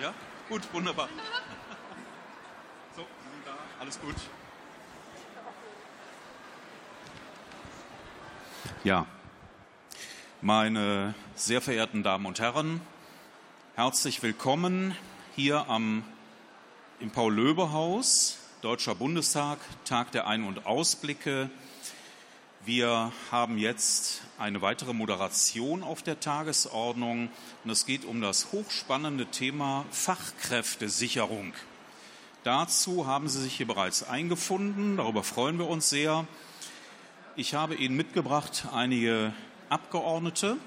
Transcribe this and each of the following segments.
Ja? Gut, wunderbar. So, da, alles gut. Ja, meine sehr verehrten Damen und Herren, herzlich willkommen hier am, im Paul-Löbe-Haus, Deutscher Bundestag, Tag der Ein- und Ausblicke. Wir haben jetzt eine weitere Moderation auf der Tagesordnung und es geht um das hochspannende Thema Fachkräftesicherung. Dazu haben Sie sich hier bereits eingefunden, darüber freuen wir uns sehr. Ich habe Ihnen mitgebracht einige Abgeordnete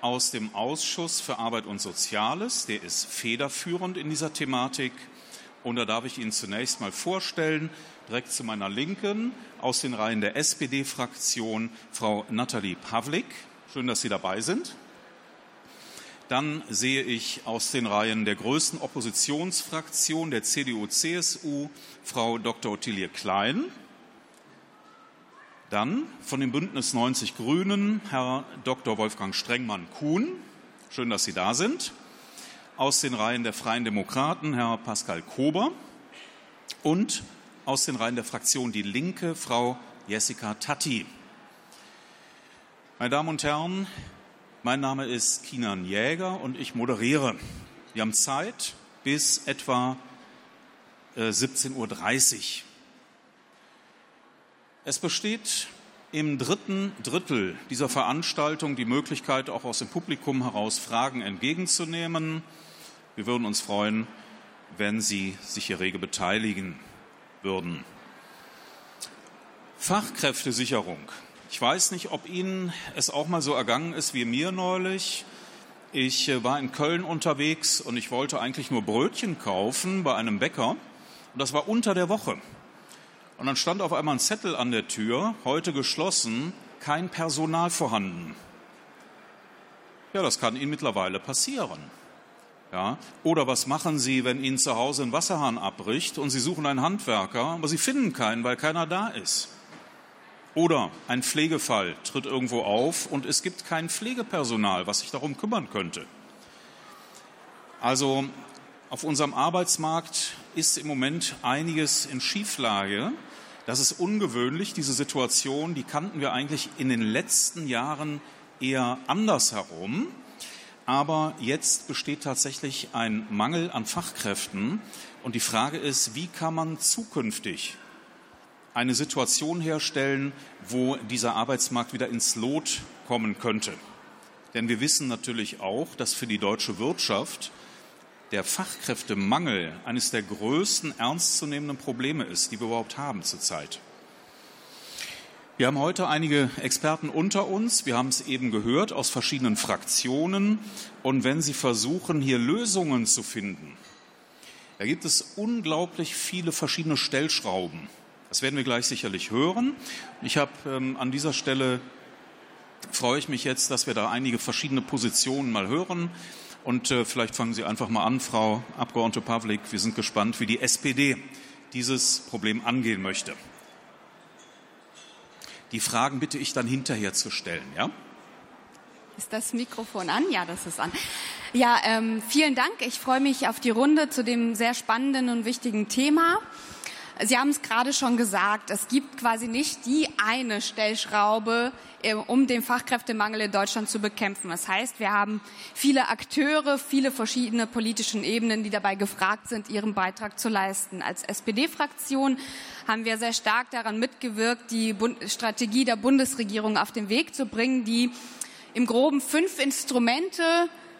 aus dem Ausschuss für Arbeit und Soziales, der ist federführend in dieser Thematik. Und da darf ich Ihnen zunächst mal vorstellen, direkt zu meiner Linken aus den Reihen der SPD-Fraktion Frau Nathalie Pavlik. Schön, dass Sie dabei sind. Dann sehe ich aus den Reihen der größten Oppositionsfraktion der CDU-CSU Frau Dr. Ottilie Klein. Dann von dem Bündnis 90 Grünen Herr Dr. Wolfgang Strengmann-Kuhn. Schön, dass Sie da sind. Aus den Reihen der Freien Demokraten Herr Pascal Kober. Und aus den Reihen der Fraktion Die Linke Frau Jessica Tatti. Meine Damen und Herren, mein Name ist Kinan Jäger und ich moderiere. Wir haben Zeit bis etwa 17.30 Uhr. Es besteht im dritten Drittel dieser Veranstaltung die Möglichkeit, auch aus dem Publikum heraus Fragen entgegenzunehmen. Wir würden uns freuen, wenn Sie sich hier rege beteiligen würden. Fachkräftesicherung. Ich weiß nicht, ob Ihnen es auch mal so ergangen ist wie mir neulich. Ich äh, war in Köln unterwegs und ich wollte eigentlich nur Brötchen kaufen bei einem Bäcker. Und das war unter der Woche. Und dann stand auf einmal ein Zettel an der Tür, heute geschlossen, kein Personal vorhanden. Ja, das kann Ihnen mittlerweile passieren. Ja? Oder was machen Sie, wenn Ihnen zu Hause ein Wasserhahn abbricht und Sie suchen einen Handwerker, aber Sie finden keinen, weil keiner da ist? Oder ein Pflegefall tritt irgendwo auf und es gibt kein Pflegepersonal, was sich darum kümmern könnte. Also auf unserem Arbeitsmarkt ist im Moment einiges in Schieflage. Das ist ungewöhnlich, diese Situation, die kannten wir eigentlich in den letzten Jahren eher andersherum. Aber jetzt besteht tatsächlich ein Mangel an Fachkräften. Und die Frage ist, wie kann man zukünftig eine Situation herstellen, wo dieser Arbeitsmarkt wieder ins Lot kommen könnte. Denn wir wissen natürlich auch, dass für die deutsche Wirtschaft der Fachkräftemangel eines der größten ernstzunehmenden Probleme ist, die wir überhaupt haben zurzeit. Wir haben heute einige Experten unter uns. Wir haben es eben gehört aus verschiedenen Fraktionen. Und wenn Sie versuchen, hier Lösungen zu finden, da gibt es unglaublich viele verschiedene Stellschrauben. Das werden wir gleich sicherlich hören. Ich habe ähm, an dieser Stelle freue ich mich jetzt, dass wir da einige verschiedene Positionen mal hören. Und äh, vielleicht fangen Sie einfach mal an, Frau Abgeordnete Pavlik. Wir sind gespannt, wie die SPD dieses Problem angehen möchte. Die Fragen bitte ich dann hinterher zu stellen, ja? Ist das Mikrofon an? Ja, das ist an. Ja, ähm, vielen Dank. Ich freue mich auf die Runde zu dem sehr spannenden und wichtigen Thema. Sie haben es gerade schon gesagt, es gibt quasi nicht die eine Stellschraube, äh, um den Fachkräftemangel in Deutschland zu bekämpfen. Das heißt, wir haben viele Akteure, viele verschiedene politischen Ebenen, die dabei gefragt sind, ihren Beitrag zu leisten. Als SPD-Fraktion haben wir sehr stark daran mitgewirkt, die Strategie der Bundesregierung auf den Weg zu bringen, die im groben fünf Instrumente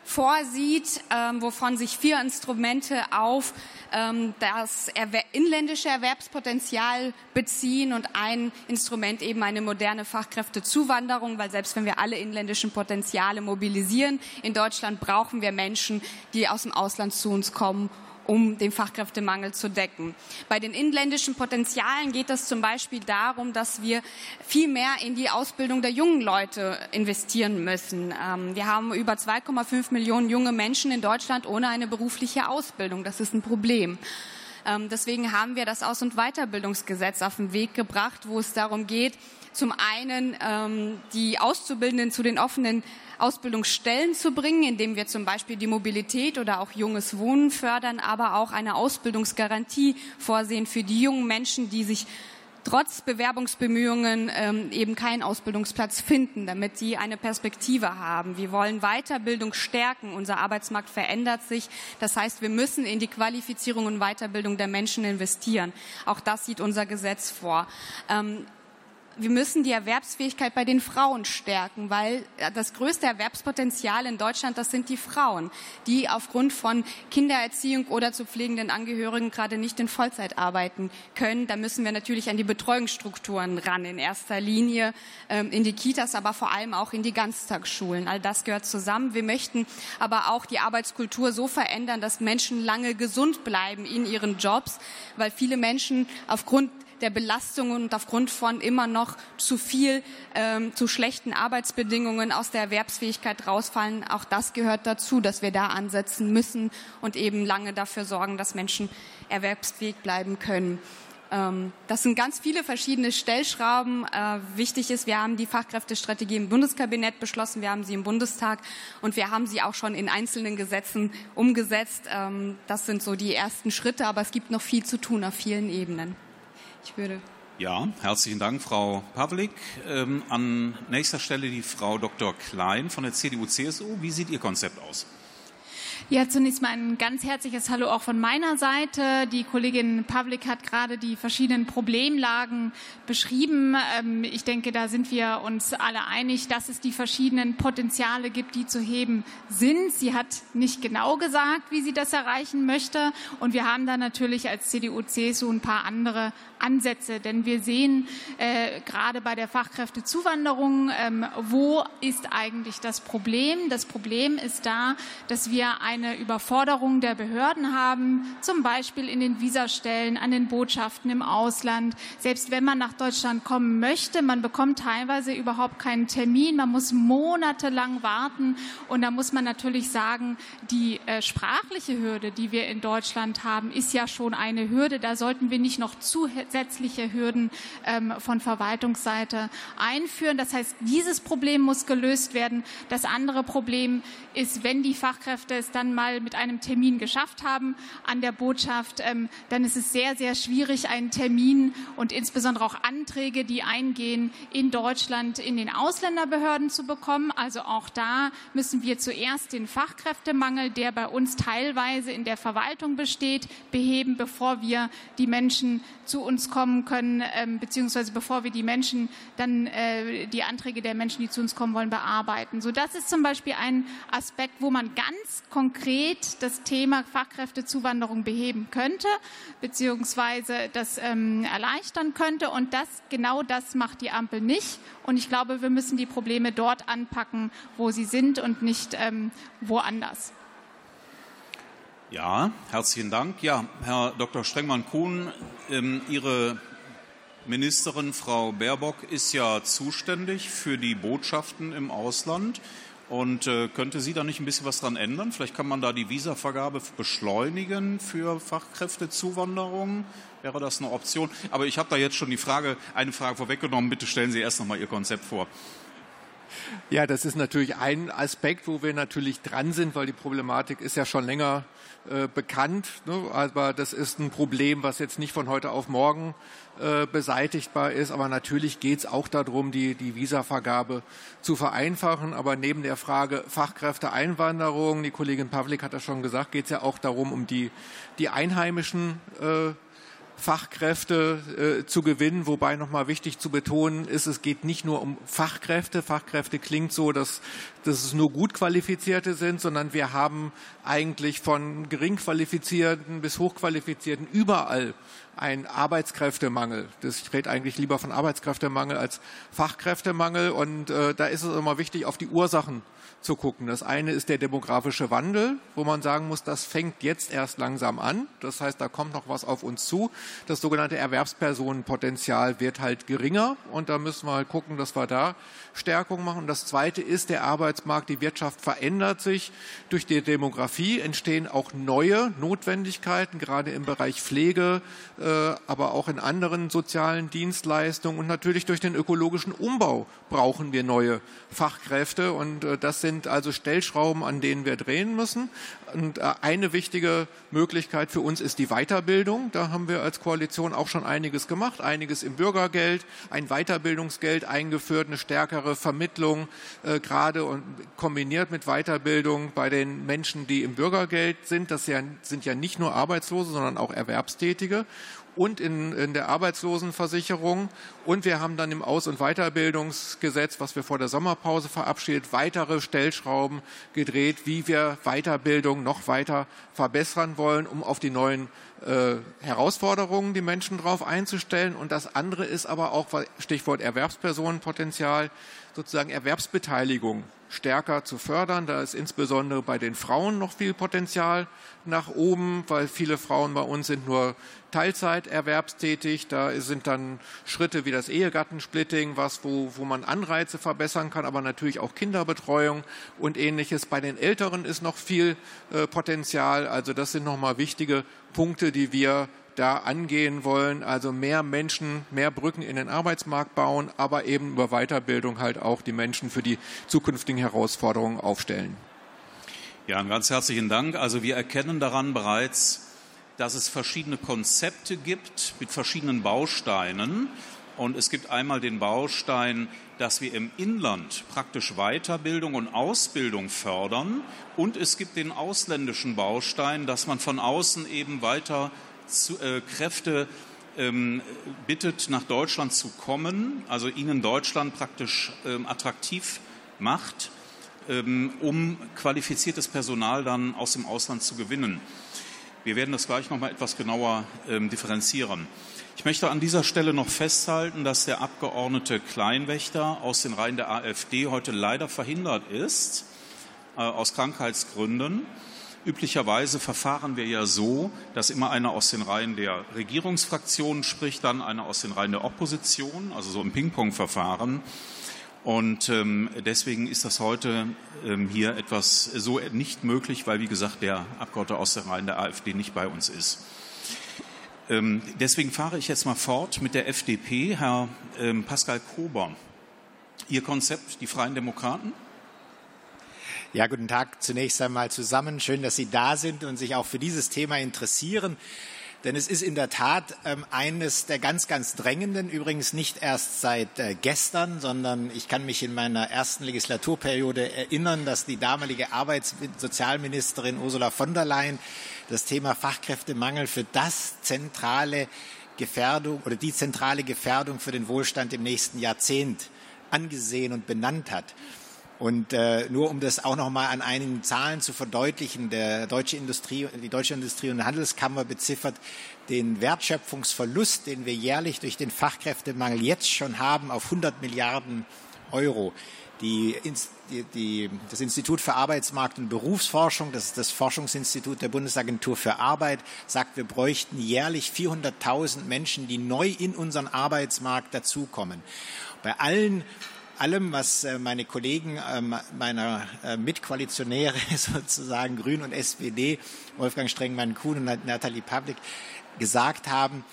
vorsieht, ähm, wovon sich vier Instrumente auf ähm, das erwer inländische Erwerbspotenzial beziehen und ein Instrument eben eine moderne Fachkräftezuwanderung, weil selbst wenn wir alle inländischen Potenziale mobilisieren, in Deutschland brauchen wir Menschen, die aus dem Ausland zu uns kommen um den Fachkräftemangel zu decken. Bei den inländischen Potenzialen geht es zum Beispiel darum, dass wir viel mehr in die Ausbildung der jungen Leute investieren müssen. Ähm, wir haben über 2,5 Millionen junge Menschen in Deutschland ohne eine berufliche Ausbildung. Das ist ein Problem. Ähm, deswegen haben wir das Aus- und Weiterbildungsgesetz auf den Weg gebracht, wo es darum geht, Zum einen ähm, die Auszubildenden zu den offenen Ausbildungsstellen zu bringen, indem wir zum Beispiel die Mobilität oder auch junges Wohnen fördern, aber auch eine Ausbildungsgarantie vorsehen für die jungen Menschen, die sich trotz Bewerbungsbemühungen ähm, eben keinen Ausbildungsplatz finden, damit sie eine Perspektive haben. Wir wollen Weiterbildung stärken. Unser Arbeitsmarkt verändert sich. Das heißt, wir müssen in die Qualifizierung und Weiterbildung der Menschen investieren. Auch das sieht unser Gesetz vor. Ähm, wir müssen die Erwerbsfähigkeit bei den Frauen stärken, weil das größte Erwerbspotenzial in Deutschland, das sind die Frauen, die aufgrund von Kindererziehung oder zu pflegenden Angehörigen gerade nicht in Vollzeit arbeiten können. Da müssen wir natürlich an die Betreuungsstrukturen ran, in erster Linie ähm, in die Kitas, aber vor allem auch in die Ganztagsschulen. All das gehört zusammen. Wir möchten aber auch die Arbeitskultur so verändern, dass Menschen lange gesund bleiben in ihren Jobs, weil viele Menschen aufgrund der Belastung und aufgrund von immer noch zu viel, ähm, zu schlechten Arbeitsbedingungen aus der Erwerbsfähigkeit rausfallen. Auch das gehört dazu, dass wir da ansetzen müssen und eben lange dafür sorgen, dass Menschen erwerbsfähig bleiben können. Ähm, das sind ganz viele verschiedene Stellschrauben. Äh, wichtig ist, wir haben die Fachkräftestrategie im Bundeskabinett beschlossen, wir haben sie im Bundestag und wir haben sie auch schon in einzelnen Gesetzen umgesetzt. Ähm, das sind so die ersten Schritte, aber es gibt noch viel zu tun auf vielen Ebenen. Ich würde. Ja, herzlichen Dank, Frau Pavlik. Ähm, an nächster Stelle die Frau Dr. Klein von der CDU-CSU. Wie sieht Ihr Konzept aus? Ja, zunächst mal ein ganz herzliches Hallo auch von meiner Seite. Die Kollegin Pavlik hat gerade die verschiedenen Problemlagen beschrieben. Ähm, ich denke, da sind wir uns alle einig, dass es die verschiedenen Potenziale gibt, die zu heben sind. Sie hat nicht genau gesagt, wie sie das erreichen möchte. Und wir haben da natürlich als CDU, CSU ein paar andere Ansätze, denn wir sehen äh, gerade bei der Fachkräftezuwanderung, ähm, wo ist eigentlich das Problem? Das Problem ist da, dass wir eine Überforderung der Behörden haben, zum Beispiel in den Visastellen, an den Botschaften im Ausland. Selbst wenn man nach Deutschland kommen möchte, man bekommt teilweise überhaupt keinen Termin, man muss monatelang warten und da muss man natürlich sagen, die äh, sprachliche Hürde, die wir in Deutschland haben, ist ja schon eine Hürde. Da sollten wir nicht noch zusätzlich zusätzliche Hürden ähm, von Verwaltungsseite einführen. Das heißt, dieses Problem muss gelöst werden. Das andere Problem ist, wenn die Fachkräfte es dann mal mit einem Termin geschafft haben an der Botschaft, ähm, dann ist es sehr, sehr schwierig, einen Termin und insbesondere auch Anträge, die eingehen, in Deutschland in den Ausländerbehörden zu bekommen. Also auch da müssen wir zuerst den Fachkräftemangel, der bei uns teilweise in der Verwaltung besteht, beheben, bevor wir die Menschen zu uns kommen können, ähm, beziehungsweise bevor wir die Menschen dann äh, die Anträge der Menschen, die zu uns kommen wollen, bearbeiten. So, das ist zum Beispiel ein Aspekt, wo man ganz konkret das Thema Fachkräftezuwanderung beheben könnte, beziehungsweise das ähm, erleichtern könnte. Und das, genau das macht die Ampel nicht. Und ich glaube, wir müssen die Probleme dort anpacken, wo sie sind und nicht ähm, woanders. Ja, herzlichen Dank. Ja, Herr Dr. Strengmann-Kuhn, ähm, Ihre Ministerin Frau Baerbock ist ja zuständig für die Botschaften im Ausland. Und äh, könnte sie da nicht ein bisschen was dran ändern? Vielleicht kann man da die Visavergabe beschleunigen für Fachkräftezuwanderung. Wäre das eine Option? Aber ich habe da jetzt schon die Frage, eine Frage vorweggenommen. Bitte stellen Sie erst noch mal Ihr Konzept vor. Ja, das ist natürlich ein Aspekt, wo wir natürlich dran sind, weil die Problematik ist ja schon länger äh, bekannt. Ne? Aber das ist ein Problem, was jetzt nicht von heute auf morgen äh, beseitigbar ist. Aber natürlich geht es auch darum, die, die Visavergabe zu vereinfachen. Aber neben der Frage Fachkräfteeinwanderung, die Kollegin Pavlik hat das schon gesagt, geht es ja auch darum, um die, die einheimischen äh, Fachkräfte äh, zu gewinnen, wobei nochmal wichtig zu betonen ist, es geht nicht nur um Fachkräfte. Fachkräfte klingt so, dass, dass es nur gut qualifizierte sind, sondern wir haben eigentlich von gering qualifizierten bis hochqualifizierten überall einen Arbeitskräftemangel. Das, ich rede eigentlich lieber von Arbeitskräftemangel als Fachkräftemangel und äh, da ist es immer wichtig, auf die Ursachen zu gucken. Das eine ist der demografische Wandel, wo man sagen muss, das fängt jetzt erst langsam an. Das heißt, da kommt noch was auf uns zu. Das sogenannte Erwerbspersonenpotenzial wird halt geringer und da müssen wir halt gucken, dass wir da Stärkung machen. Das zweite ist der Arbeitsmarkt. Die Wirtschaft verändert sich. Durch die Demografie entstehen auch neue Notwendigkeiten, gerade im Bereich Pflege, äh, aber auch in anderen sozialen Dienstleistungen und natürlich durch den ökologischen Umbau brauchen wir neue Fachkräfte und äh, das sind also Stellschrauben, an denen wir drehen müssen. Und äh, eine wichtige Möglichkeit für uns ist die Weiterbildung. Da haben wir als Koalition auch schon einiges gemacht, einiges im Bürgergeld, ein Weiterbildungsgeld eingeführt, eine stärkere Vermittlung, äh, gerade und kombiniert mit Weiterbildung bei den Menschen, die im Bürgergeld sind. Das sind ja nicht nur Arbeitslose, sondern auch Erwerbstätige und in, in der Arbeitslosenversicherung. Und wir haben dann im Aus- und Weiterbildungsgesetz, was wir vor der Sommerpause verabschiedet, weitere Stellschrauben gedreht, wie wir Weiterbildung noch weiter verbessern wollen, um auf die neuen äh, Herausforderungen die Menschen darauf einzustellen. Und das andere ist aber auch, Stichwort Erwerbspersonenpotenzial, sozusagen Erwerbsbeteiligung stärker zu fördern. Da ist insbesondere bei den Frauen noch viel Potenzial nach oben, weil viele Frauen bei uns sind nur Teilzeit erwerbstätig. Da sind dann Schritte wie das Ehegattensplitting, was, wo, wo man Anreize verbessern kann, aber natürlich auch Kinderbetreuung und ähnliches. Bei den Älteren ist noch viel äh, Potenzial. Also das sind nochmal wichtige Punkte, die wir da angehen wollen, also mehr Menschen, mehr Brücken in den Arbeitsmarkt bauen, aber eben über Weiterbildung halt auch die Menschen für die zukünftigen Herausforderungen aufstellen. Ja, einen ganz herzlichen Dank. Also wir erkennen daran bereits, dass es verschiedene Konzepte gibt mit verschiedenen Bausteinen. Und es gibt einmal den Baustein, dass wir im Inland praktisch Weiterbildung und Ausbildung fördern. Und es gibt den ausländischen Baustein, dass man von außen eben weiter zu, äh, Kräfte ähm, bittet, nach Deutschland zu kommen, also ihnen Deutschland praktisch ähm, attraktiv macht ähm, um qualifiziertes Personal dann aus dem Ausland zu gewinnen. Wir werden das gleich noch mal etwas genauer ähm, differenzieren. Ich möchte an dieser Stelle noch festhalten, dass der Abgeordnete Kleinwächter aus den Reihen der AfD heute leider verhindert ist, äh, aus Krankheitsgründen. Üblicherweise verfahren wir ja so, dass immer einer aus den Reihen der Regierungsfraktionen spricht, dann einer aus den Reihen der Opposition, also so im Ping-Pong-Verfahren. Und ähm, deswegen ist das heute ähm, hier etwas so nicht möglich, weil, wie gesagt, der Abgeordnete aus der Reihen der AfD nicht bei uns ist. Ähm, deswegen fahre ich jetzt mal fort mit der FDP. Herr ähm, Pascal Kober, Ihr Konzept, die Freien Demokraten? Ja, guten Tag zunächst einmal zusammen. Schön, dass Sie da sind und sich auch für dieses Thema interessieren. Denn es ist in der Tat ähm, eines der ganz, ganz drängenden, übrigens nicht erst seit äh, gestern, sondern ich kann mich in meiner ersten Legislaturperiode erinnern, dass die damalige Arbeits- und Sozialministerin Ursula von der Leyen das Thema Fachkräftemangel für das zentrale Gefährdung oder die zentrale Gefährdung für den Wohlstand im nächsten Jahrzehnt angesehen und benannt hat. Und äh, nur um das auch noch mal an einigen Zahlen zu verdeutlichen, der deutsche Industrie, die Deutsche Industrie- und Handelskammer beziffert den Wertschöpfungsverlust, den wir jährlich durch den Fachkräftemangel jetzt schon haben, auf 100 Milliarden Euro. Die, die, die, das Institut für Arbeitsmarkt und Berufsforschung, das ist das Forschungsinstitut der Bundesagentur für Arbeit, sagt, wir bräuchten jährlich 400.000 Menschen, die neu in unseren Arbeitsmarkt dazukommen. Bei allen allem, was äh, meine Kollegen ähm, meiner äh, Mitkoalitionäre sozusagen Grün und SPD, Wolfgang Strengmann Kuhn und Nathalie Pavlik, gesagt haben,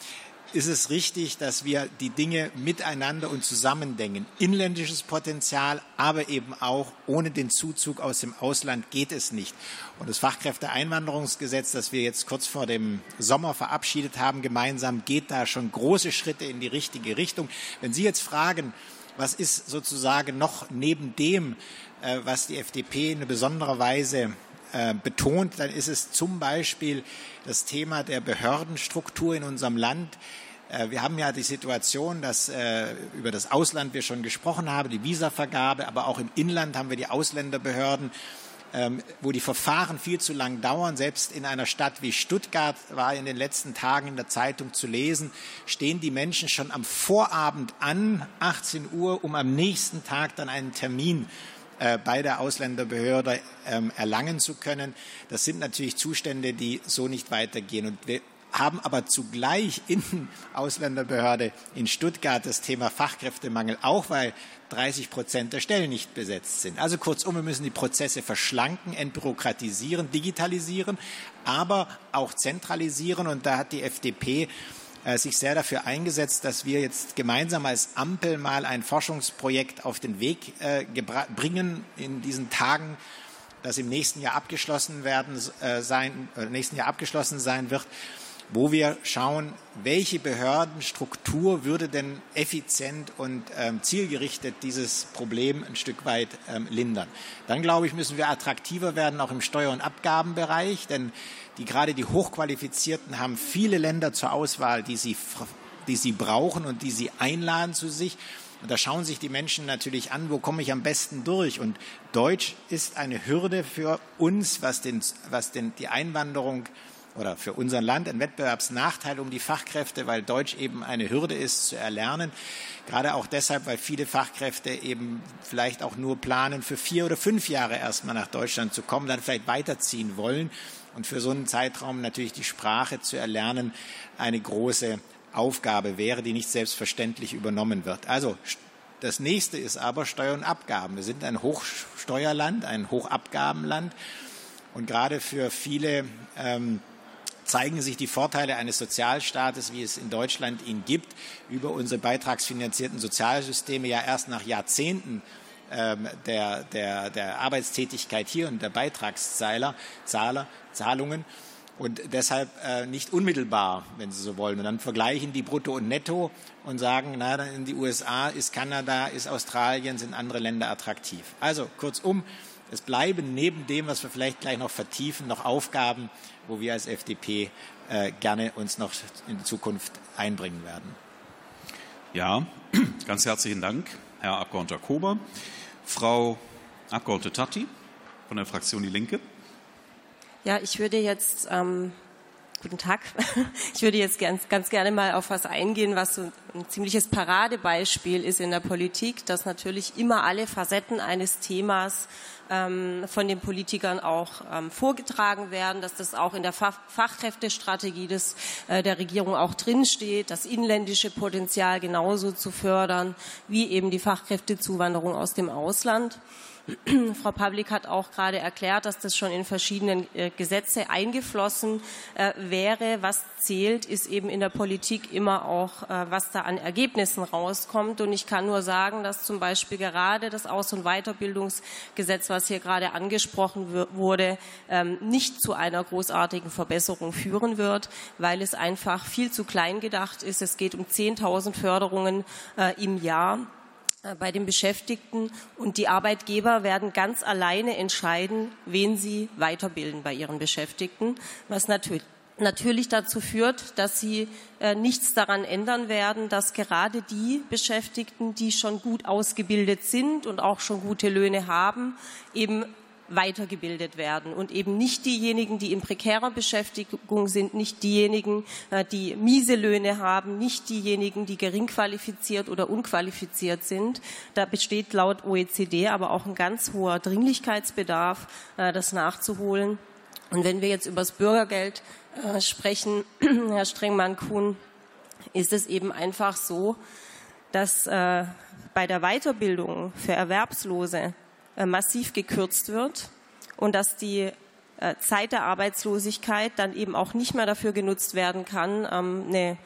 ist es richtig, dass wir die Dinge miteinander und zusammen denken. Inländisches Potenzial, aber eben auch ohne den Zuzug aus dem Ausland geht es nicht. Und das Fachkräfteeinwanderungsgesetz, das wir jetzt kurz vor dem Sommer verabschiedet haben, gemeinsam, geht da schon große Schritte in die richtige Richtung. Wenn Sie jetzt fragen, was ist sozusagen noch neben dem, äh, was die FDP in besonderer Weise äh, betont, dann ist es zum Beispiel das Thema der Behördenstruktur in unserem Land. Äh, wir haben ja die Situation, dass über das Ausland wir schon gesprochen haben, die Visavergabe, aber auch im Inland haben wir die Ausländerbehörden wo die Verfahren viel zu lang dauern. Selbst in einer Stadt wie Stuttgart war in den letzten Tagen in der Zeitung zu lesen, stehen die Menschen schon am Vorabend an, 18 Uhr, um am nächsten Tag dann einen Termin äh, bei der Ausländerbehörde ähm, erlangen zu können. Das sind natürlich Zustände, die so nicht weitergehen. Und haben aber zugleich in Ausländerbehörde in Stuttgart das Thema Fachkräftemangel, auch weil 30 Prozent der Stellen nicht besetzt sind. Also kurzum, wir müssen die Prozesse verschlanken, entbürokratisieren, digitalisieren, aber auch zentralisieren. Und da hat die FDP äh, sich sehr dafür eingesetzt, dass wir jetzt gemeinsam als Ampel mal ein Forschungsprojekt auf den Weg äh, bringen in diesen Tagen, das im nächsten Jahr abgeschlossen werden äh, sein, äh, nächsten Jahr abgeschlossen sein wird wo wir schauen, welche Behördenstruktur würde denn effizient und ähm, zielgerichtet dieses Problem ein Stück weit ähm, lindern. Dann glaube ich, müssen wir attraktiver werden, auch im Steuer- und Abgabenbereich, denn die, gerade die Hochqualifizierten haben viele Länder zur Auswahl, die sie, die sie brauchen und die sie einladen zu sich. Und da schauen sich die Menschen natürlich an, wo komme ich am besten durch. Und Deutsch ist eine Hürde für uns, was, den, was den, die Einwanderung oder für unser Land ein Wettbewerbsnachteil um die Fachkräfte, weil Deutsch eben eine Hürde ist zu erlernen. Gerade auch deshalb, weil viele Fachkräfte eben vielleicht auch nur planen, für vier oder fünf Jahre erstmal nach Deutschland zu kommen, dann vielleicht weiterziehen wollen. Und für so einen Zeitraum natürlich die Sprache zu erlernen eine große Aufgabe wäre, die nicht selbstverständlich übernommen wird. Also das nächste ist aber Steuern und Abgaben. Wir sind ein Hochsteuerland, ein Hochabgabenland. Und gerade für viele ähm, zeigen sich die Vorteile eines Sozialstaates, wie es in Deutschland ihn gibt, über unsere beitragsfinanzierten Sozialsysteme ja erst nach Jahrzehnten ähm, der, der, der Arbeitstätigkeit hier und der Beitragszahler, Zahler, Zahlungen und deshalb äh, nicht unmittelbar, wenn Sie so wollen. Und dann vergleichen die Brutto und Netto und sagen, na, in die USA ist Kanada, ist Australien, sind andere Länder attraktiv. Also kurzum, es bleiben neben dem, was wir vielleicht gleich noch vertiefen, noch Aufgaben, wo wir als FDP äh, gerne uns noch in die Zukunft einbringen werden. Ja, ganz herzlichen Dank, Herr Abgeordneter Kober. Frau Abgeordnete Tatti von der Fraktion Die Linke. Ja, ich würde jetzt ähm, Guten Tag. Ich würde jetzt ganz, ganz gerne mal auf was eingehen, was so ein ziemliches Paradebeispiel ist in der Politik, dass natürlich immer alle Facetten eines Themas ähm, von den Politikern auch ähm, vorgetragen werden, dass das auch in der Fach Fachkräftestrategie des, äh, der Regierung auch drinsteht, das inländische Potenzial genauso zu fördern, wie eben die Fachkräftezuwanderung aus dem Ausland. Frau Pavlik hat auch gerade erklärt, dass das schon in verschiedenen äh, Gesetze eingeflossen äh, wäre. Was zählt, ist eben in der Politik immer auch, äh, was da an Ergebnissen rauskommt. Und ich kann nur sagen, dass zum Beispiel gerade das Aus- und Weiterbildungsgesetz, was hier gerade angesprochen wurde, ähm, nicht zu einer großartigen Verbesserung führen wird, weil es einfach viel zu klein gedacht ist. Es geht um 10.000 Förderungen im Jahr. Äh, bei den Beschäftigten. Und die Arbeitgeber werden ganz alleine entscheiden, wen sie weiterbilden bei ihren Beschäftigten, was natürlich natürlich dazu führt, dass sie äh, nichts daran ändern werden, dass gerade die Beschäftigten, die schon gut ausgebildet sind und auch schon gute Löhne haben, eben weitergebildet werden und eben nicht diejenigen, die in prekärer Beschäftigung sind, nicht diejenigen, äh, die miese Löhne haben, nicht diejenigen, die gering qualifiziert oder unqualifiziert sind. Da besteht laut OECD aber auch ein ganz hoher Dringlichkeitsbedarf, äh, das nachzuholen. Und wenn wir jetzt über das Bürgergeld äh, sprechen, Herr Strengmann-Kuhn, ist es eben einfach so, dass bei der Weiterbildung für Erwerbslose massiv gekürzt wird und dass die äh, Zeit der Arbeitslosigkeit dann eben auch nicht mehr dafür genutzt werden kann, ähm, eine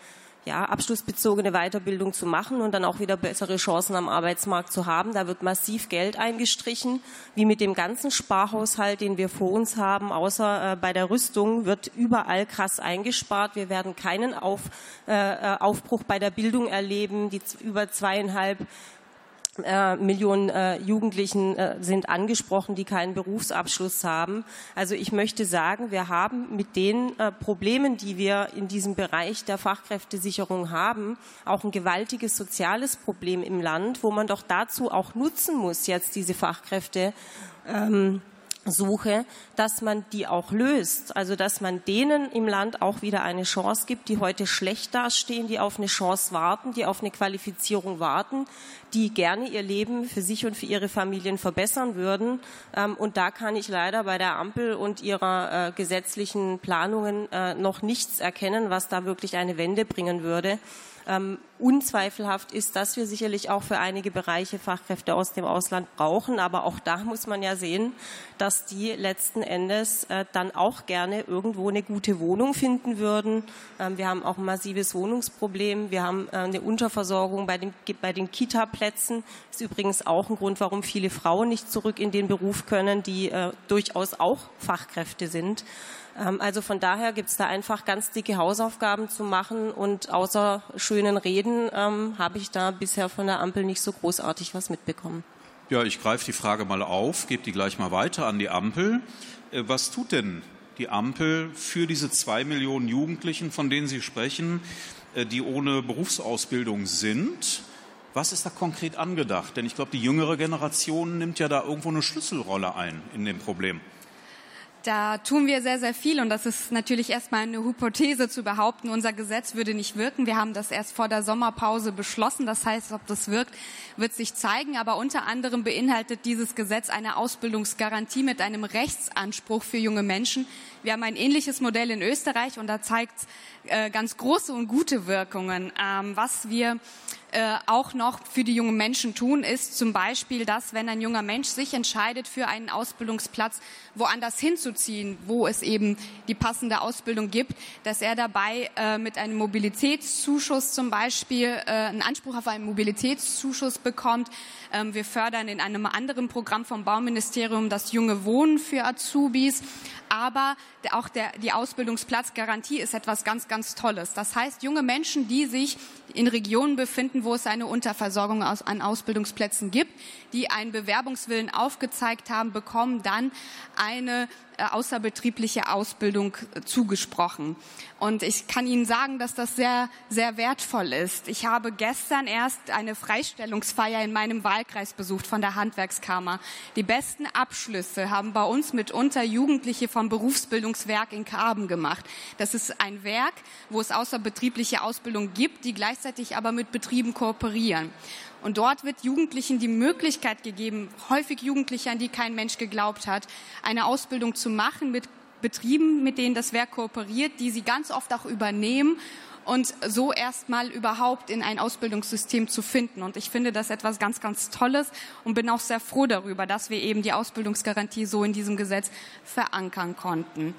ja, abschlussbezogene Weiterbildung zu machen und dann auch wieder bessere Chancen am Arbeitsmarkt zu haben. Da wird massiv Geld eingestrichen, wie mit dem ganzen Sparhaushalt, den wir vor uns haben. Außer äh, bei der Rüstung wird überall krass eingespart. Wir werden keinen Auf, äh, Aufbruch bei der Bildung erleben. Die über zweieinhalb äh, Millionen äh, Jugendlichen äh, sind angesprochen, die keinen Berufsabschluss haben. Also ich möchte sagen, wir haben mit den äh, Problemen, die wir in diesem Bereich der Fachkräftesicherung haben, auch ein gewaltiges soziales Problem im Land, wo man doch dazu auch nutzen muss, jetzt diese Fachkräfte. Ähm, suche, dass man die auch löst. Also dass man denen im Land auch wieder eine Chance gibt, die heute schlecht dastehen, die auf eine Chance warten, die auf eine Qualifizierung warten, die gerne ihr Leben für sich und für ihre Familien verbessern würden. Ähm, und da kann ich leider bei der Ampel und ihrer äh, gesetzlichen Planungen äh, noch nichts erkennen, was da wirklich eine Wende bringen würde. Unzweifelhaft ist, dass wir sicherlich auch für einige Bereiche Fachkräfte aus dem Ausland brauchen. Aber auch da muss man ja sehen, dass die letzten Endes äh, dann auch gerne irgendwo eine gute Wohnung finden würden. Ähm, wir haben auch ein massives Wohnungsproblem. Wir haben äh, eine Unterversorgung bei den, bei den Kita-Plätzen. Ist übrigens auch ein Grund, warum viele Frauen nicht zurück in den Beruf können, die äh, durchaus auch Fachkräfte sind. Ähm, also von daher gibt es da einfach ganz dicke Hausaufgaben zu machen und außer schönen Reden ähm, habe ich da bisher von der Ampel nicht so großartig was mitbekommen. Ja, ich greife die Frage mal auf, gebe die gleich mal weiter an die Ampel. Äh, was tut denn die Ampel für diese zwei Millionen Jugendlichen, von denen Sie sprechen, äh, die ohne Berufsausbildung sind? Was ist da konkret angedacht? Denn ich glaube, die jüngere Generation nimmt ja da irgendwo eine Schlüsselrolle ein in dem Problem. Da tun wir sehr, sehr viel und das ist natürlich erstmal eine Hypothese zu behaupten, unser Gesetz würde nicht wirken. Wir haben das erst vor der Sommerpause beschlossen. Das heißt, ob das wirkt, wird sich zeigen. Aber unter anderem beinhaltet dieses Gesetz eine Ausbildungsgarantie mit einem Rechtsanspruch für junge Menschen. Wir haben ein ähnliches Modell in Österreich und da zeigt äh, ganz große und gute Wirkungen. Ähm, was wir äh, auch noch für die jungen Menschen tun, ist zum Beispiel, dass wenn ein junger Mensch sich entscheidet für einen Ausbildungsplatz woanders hinzuziehen, wo es eben die passende Ausbildung gibt, dass er dabei äh, mit einem Mobilitätszuschuss zum Beispiel äh, einen Anspruch auf einen Mobilitätszuschuss bekommt. Ähm, wir fördern in einem anderen Programm vom Bauministerium das junge Wohnen für Azubis aber auch der, die Ausbildungsplatzgarantie ist etwas ganz, ganz Tolles. Das heißt, junge Menschen, die sich in Regionen befinden, wo es eine Unterversorgung an Ausbildungsplätzen gibt, die einen Bewerbungswillen aufgezeigt haben, bekommen dann eine außerbetriebliche Ausbildung äh, zugesprochen. Und ich kann Ihnen sagen, dass das sehr, sehr wertvoll ist. Ich habe gestern erst eine Freistellungsfeier in meinem Wahlkreis besucht von der Handwerkskammer. Die besten Abschlüsse haben bei uns mitunter Jugendliche vom Berufsbildungswerk in Karben gemacht. Das ist ein Werk, wo es außerbetriebliche Ausbildung gibt, die gleichzeitig aber mit Betrieben kooperieren. Und dort wird Jugendlichen die Möglichkeit gegeben, häufig Jugendliche, an die kein Mensch geglaubt hat, eine Ausbildung zu machen mit Betrieben, mit denen das Werk kooperiert, die sie ganz oft auch übernehmen und so erstmal überhaupt in ein Ausbildungssystem zu finden. Und ich finde das etwas ganz, ganz Tolles und bin auch sehr froh darüber, dass wir eben die Ausbildungsgarantie so in diesem Gesetz verankern konnten.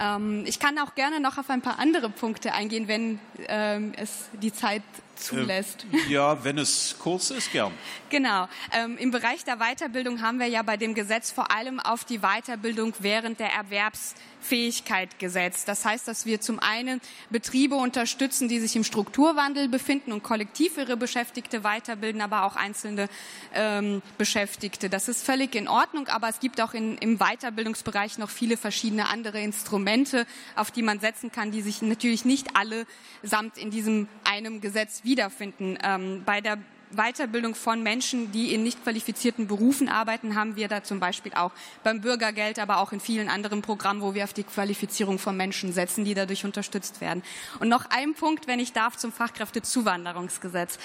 Ähm, ich kann auch gerne noch auf ein paar andere Punkte eingehen, wenn ähm, es die Zeit zulässt. Äh, ja, wenn es kurz ist, gern. Genau. Ähm, Im Bereich der Weiterbildung haben wir ja bei dem Gesetz vor allem auf die Weiterbildung während der Erwerbsfähigkeit gesetzt. Das heißt, dass wir zum einen Betriebe unterstützen, die sich im Strukturwandel befinden und kollektiv ihre Beschäftigte weiterbilden, aber auch einzelne ähm, Beschäftigte. Das ist völlig in Ordnung, aber es gibt auch in, im Weiterbildungsbereich noch viele verschiedene andere Instrumente, auf die man setzen kann, die sich natürlich nicht alle samt in diesem einem Gesetz wiederfinden. Ähm, bei der Weiterbildung von Menschen, die in nicht qualifizierten Berufen arbeiten, haben wir da zum Beispiel auch beim Bürgergeld, aber auch in vielen anderen Programmen, wo wir auf die Qualifizierung von Menschen setzen, die dadurch unterstützt werden. Und noch ein Punkt, wenn ich darf, zum Fachkräftezuwanderungsgesetz.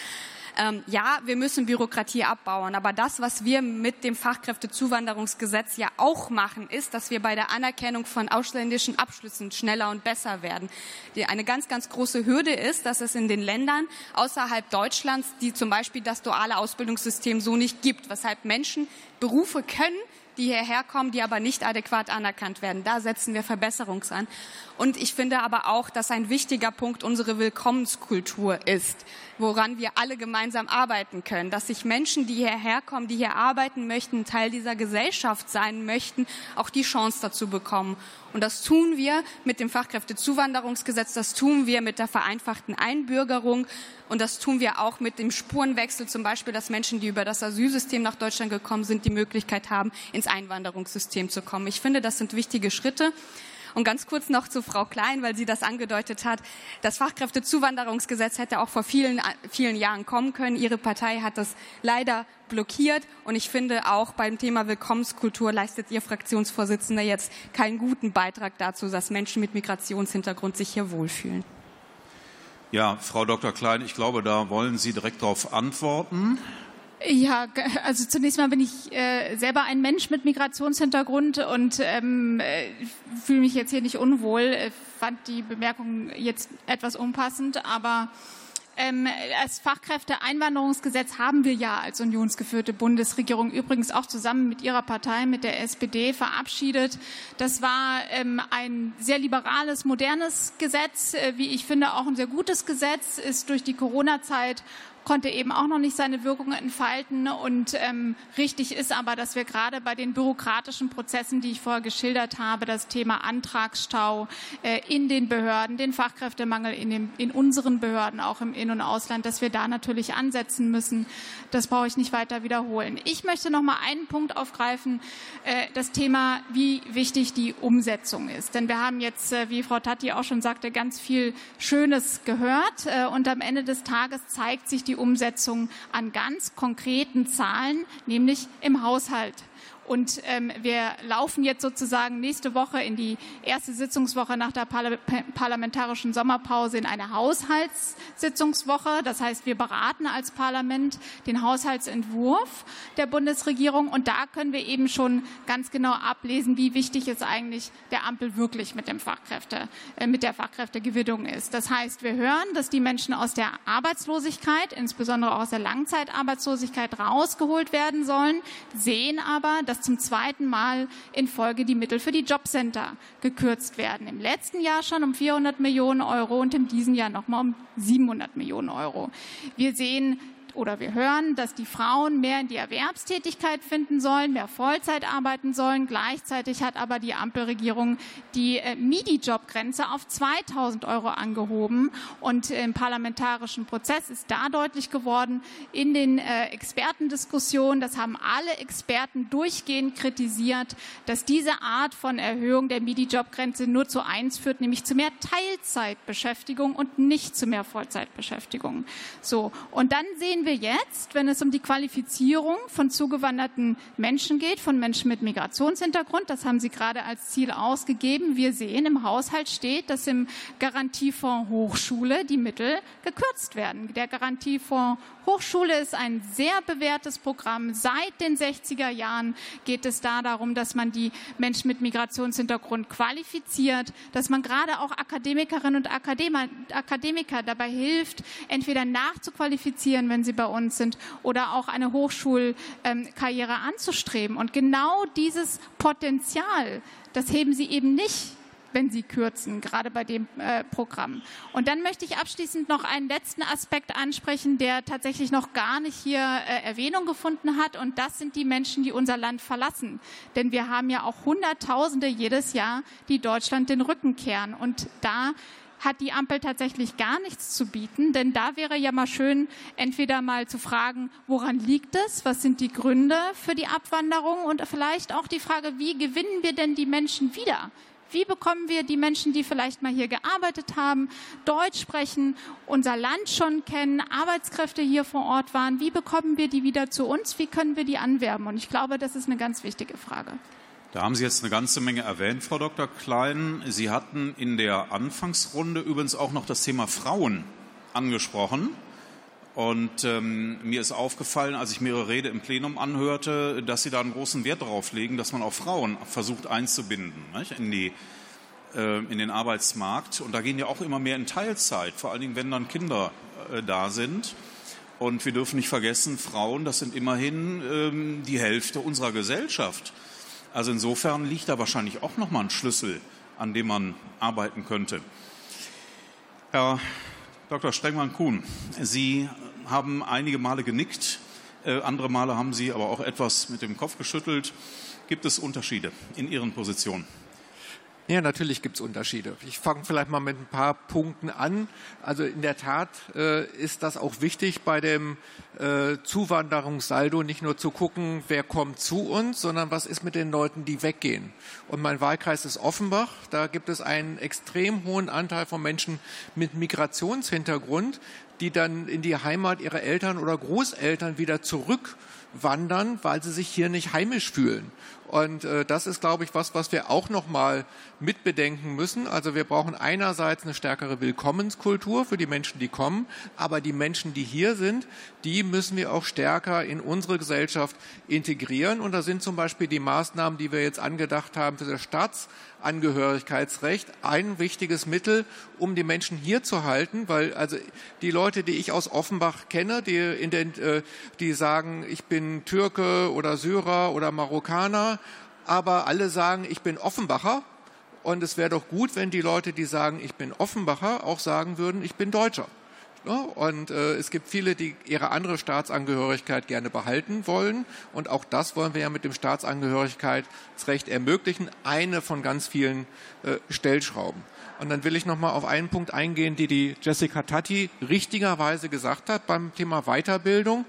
Ähm, ja, wir müssen Bürokratie abbauen, aber das, was wir mit dem Fachkräftezuwanderungsgesetz ja auch machen, ist, dass wir bei der Anerkennung von ausländischen Abschlüssen schneller und besser werden. Die eine ganz, ganz große Hürde ist, dass es in den Ländern außerhalb Deutschlands, die zum Beispiel das duale Ausbildungssystem so nicht gibt, weshalb Menschen Berufe können, die hierher kommen, die aber nicht adäquat anerkannt werden. Da setzen wir Verbesserungs an. Und ich finde aber auch, dass ein wichtiger Punkt unsere Willkommenskultur ist, woran wir alle gemeinsam arbeiten können, dass sich Menschen, die hierher kommen, die hier arbeiten möchten, Teil dieser Gesellschaft sein möchten, auch die Chance dazu bekommen. Und das tun wir mit dem Fachkräftezuwanderungsgesetz, das tun wir mit der vereinfachten Einbürgerung und das tun wir auch mit dem Spurenwechsel, zum Beispiel, dass Menschen, die über das Asylsystem nach Deutschland gekommen sind, die Möglichkeit haben, ins Einwanderungssystem zu kommen. Ich finde, das sind wichtige Schritte. Und ganz kurz noch zu Frau Klein, weil sie das angedeutet hat. Das Fachkräftezuwanderungsgesetz hätte auch vor vielen, vielen Jahren kommen können. Ihre Partei hat das leider blockiert. Und ich finde auch beim Thema Willkommenskultur leistet Ihr Fraktionsvorsitzender jetzt keinen guten Beitrag dazu, dass Menschen mit Migrationshintergrund sich hier wohlfühlen. Ja, Frau Dr. Klein, ich glaube, da wollen Sie direkt darauf antworten. Ja, also zunächst mal bin ich äh, selber ein Mensch mit Migrationshintergrund und ähm, äh, fühle mich jetzt hier nicht unwohl. Äh, fand die Bemerkung jetzt etwas unpassend, aber ähm, das Fachkräfteeinwanderungsgesetz haben wir ja als unionsgeführte Bundesregierung übrigens auch zusammen mit Ihrer Partei, mit der SPD, verabschiedet. Das war ähm, ein sehr liberales, modernes Gesetz, äh, wie ich finde, auch ein sehr gutes Gesetz, ist durch die Corona-Zeit konnte eben auch noch nicht seine Wirkungen entfalten. Und ähm, richtig ist aber, dass wir gerade bei den bürokratischen Prozessen, die ich vorher geschildert habe, das Thema Antragsstau äh, in den Behörden, den Fachkräftemangel in, dem, in unseren Behörden, auch im In- und Ausland, dass wir da natürlich ansetzen müssen. Das brauche ich nicht weiter wiederholen. Ich möchte noch mal einen Punkt aufgreifen, äh, das Thema, wie wichtig die Umsetzung ist. Denn wir haben jetzt, äh, wie Frau Tatti auch schon sagte, ganz viel Schönes gehört. Äh, und am Ende des Tages zeigt sich die die Umsetzung an ganz konkreten Zahlen, nämlich im Haushalt. Und ähm, wir laufen jetzt sozusagen nächste Woche in die erste Sitzungswoche nach der Parla parlamentarischen Sommerpause in eine Haushaltssitzungswoche. Das heißt, wir beraten als Parlament den Haushaltsentwurf der Bundesregierung und da können wir eben schon ganz genau ablesen, wie wichtig es eigentlich der Ampel wirklich mit dem Fachkräfte, äh, mit der Fachkräftegewinnung ist. Das heißt, wir hören, dass die Menschen aus der Arbeitslosigkeit, insbesondere aus der Langzeitarbeitslosigkeit rausgeholt werden sollen, sehen aber, dass zum zweiten Mal in Folge die Mittel für die Jobcenter gekürzt werden. Im letzten Jahr schon um 400 Millionen Euro und in diesem Jahr nochmal um 700 Millionen Euro. Wir sehen oder wir hören, dass die Frauen mehr in die Erwerbstätigkeit finden sollen, mehr Vollzeit arbeiten sollen. Gleichzeitig hat aber die Ampelregierung die äh, MIDI-Jobgrenze auf 2000 Euro angehoben. Und im parlamentarischen Prozess ist da deutlich geworden, in den äh, Expertendiskussionen, das haben alle Experten durchgehend kritisiert, dass diese Art von Erhöhung der MIDI-Jobgrenze nur zu eins führt, nämlich zu mehr Teilzeitbeschäftigung und nicht zu mehr Vollzeitbeschäftigung. So. Und dann sehen wir jetzt, wenn es um die Qualifizierung von zugewanderten Menschen geht, von Menschen mit Migrationshintergrund, das haben Sie gerade als Ziel ausgegeben. Wir sehen, im Haushalt steht, dass im Garantiefonds Hochschule die Mittel gekürzt werden. Der Garantiefonds Hochschule ist ein sehr bewährtes Programm. Seit den 60er Jahren geht es da darum, dass man die Menschen mit Migrationshintergrund qualifiziert, dass man gerade auch Akademikerinnen und Akademiker dabei hilft, entweder nachzuqualifizieren, wenn sie bei uns sind, oder auch eine Hochschulkarriere anzustreben. Und genau dieses Potenzial, das heben sie eben nicht wenn sie kürzen, gerade bei dem äh, Programm. Und dann möchte ich abschließend noch einen letzten Aspekt ansprechen, der tatsächlich noch gar nicht hier äh, Erwähnung gefunden hat. Und das sind die Menschen, die unser Land verlassen. Denn wir haben ja auch Hunderttausende jedes Jahr, die Deutschland den Rücken kehren. Und da hat die Ampel tatsächlich gar nichts zu bieten. Denn da wäre ja mal schön, entweder mal zu fragen, woran liegt es? Was sind die Gründe für die Abwanderung? Und vielleicht auch die Frage, wie gewinnen wir denn die Menschen wieder? Wie bekommen wir die Menschen, die vielleicht mal hier gearbeitet haben, Deutsch sprechen, unser Land schon kennen, Arbeitskräfte hier vor Ort waren, wie bekommen wir die wieder zu uns? Wie können wir die anwerben? Und ich glaube, das ist eine ganz wichtige Frage. Da haben Sie jetzt eine ganze Menge erwähnt, Frau Dr. Klein. Sie hatten in der Anfangsrunde übrigens auch noch das Thema Frauen angesprochen. Und ähm, mir ist aufgefallen, als ich mir Ihre Rede im Plenum anhörte, dass Sie da einen großen Wert darauf legen, dass man auch Frauen versucht einzubinden nicht? In, die, äh, in den Arbeitsmarkt. Und da gehen ja auch immer mehr in Teilzeit, vor allen Dingen, wenn dann Kinder äh, da sind. Und wir dürfen nicht vergessen, Frauen, das sind immerhin ähm, die Hälfte unserer Gesellschaft. Also insofern liegt da wahrscheinlich auch nochmal ein Schlüssel, an dem man arbeiten könnte. Herr Dr. Strengmann-Kuhn, Sie haben einige Male genickt, äh, andere Male haben Sie aber auch etwas mit dem Kopf geschüttelt. Gibt es Unterschiede in Ihren Positionen? Ja, natürlich gibt es Unterschiede. Ich fange vielleicht mal mit ein paar Punkten an. Also in der Tat äh, ist das auch wichtig bei dem äh, Zuwanderungssaldo, nicht nur zu gucken, wer kommt zu uns, sondern was ist mit den Leuten, die weggehen. Und mein Wahlkreis ist Offenbach. Da gibt es einen extrem hohen Anteil von Menschen mit Migrationshintergrund, die dann in die Heimat ihrer Eltern oder Großeltern wieder zurückwandern, weil sie sich hier nicht heimisch fühlen. Und äh, das ist, glaube ich, was, was wir auch noch mal mitbedenken müssen. Also wir brauchen einerseits eine stärkere Willkommenskultur für die Menschen, die kommen, aber die Menschen, die hier sind, die müssen wir auch stärker in unsere Gesellschaft integrieren. Und da sind zum Beispiel die Maßnahmen, die wir jetzt angedacht haben für das Staatsangehörigkeitsrecht, ein wichtiges Mittel, um die Menschen hier zu halten, weil also die Leute, die ich aus Offenbach kenne, die, in den, äh, die sagen, ich bin Türke oder Syrer oder Marokkaner, aber alle sagen, ich bin Offenbacher. Und es wäre doch gut, wenn die Leute, die sagen, ich bin Offenbacher, auch sagen würden, ich bin Deutscher. Und äh, es gibt viele, die ihre andere Staatsangehörigkeit gerne behalten wollen. Und auch das wollen wir ja mit dem Staatsangehörigkeitsrecht ermöglichen. Eine von ganz vielen äh, Stellschrauben. Und dann will ich noch mal auf einen Punkt eingehen, die die Jessica Tatti richtigerweise gesagt hat. Beim Thema Weiterbildung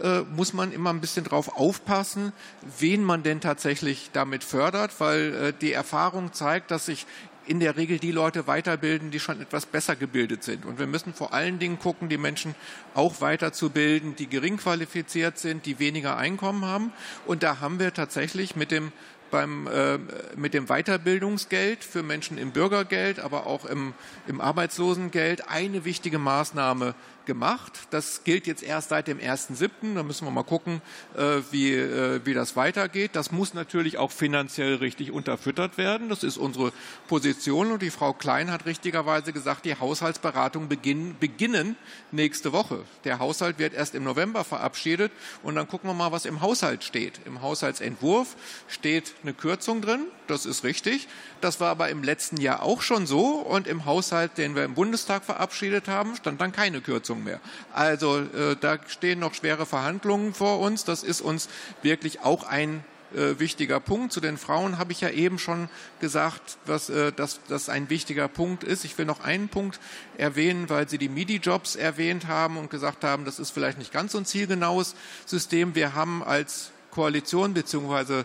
äh, muss man immer ein bisschen drauf aufpassen, wen man denn tatsächlich damit fördert, weil äh, die Erfahrung zeigt, dass sich in der Regel die Leute weiterbilden, die schon etwas besser gebildet sind. Und wir müssen vor allen Dingen gucken, die Menschen auch weiterzubilden, die gering qualifiziert sind, die weniger Einkommen haben. Und da haben wir tatsächlich mit dem beim, äh, mit dem Weiterbildungsgeld für Menschen im Bürgergeld, aber auch im, im Arbeitslosengeld eine wichtige Maßnahme gemacht. Das gilt jetzt erst seit dem 1.7. Da müssen wir mal gucken, äh, wie, äh, wie das weitergeht. Das muss natürlich auch finanziell richtig unterfüttert werden. Das ist unsere Position. Und die Frau Klein hat richtigerweise gesagt, die Haushaltsberatungen beginnen, beginnen nächste Woche. Der Haushalt wird erst im November verabschiedet. Und dann gucken wir mal, was im Haushalt steht. Im Haushaltsentwurf steht eine Kürzung drin. Das ist richtig. Das war aber im letzten Jahr auch schon so. Und im Haushalt, den wir im Bundestag verabschiedet haben, stand dann keine Kürzung mehr. Also äh, da stehen noch schwere Verhandlungen vor uns. Das ist uns wirklich auch ein äh, wichtiger Punkt. Zu den Frauen habe ich ja eben schon gesagt, was, äh, dass das ein wichtiger Punkt ist. Ich will noch einen Punkt erwähnen, weil Sie die MIDI-Jobs erwähnt haben und gesagt haben, das ist vielleicht nicht ganz so ein zielgenaues System. Wir haben als Koalition beziehungsweise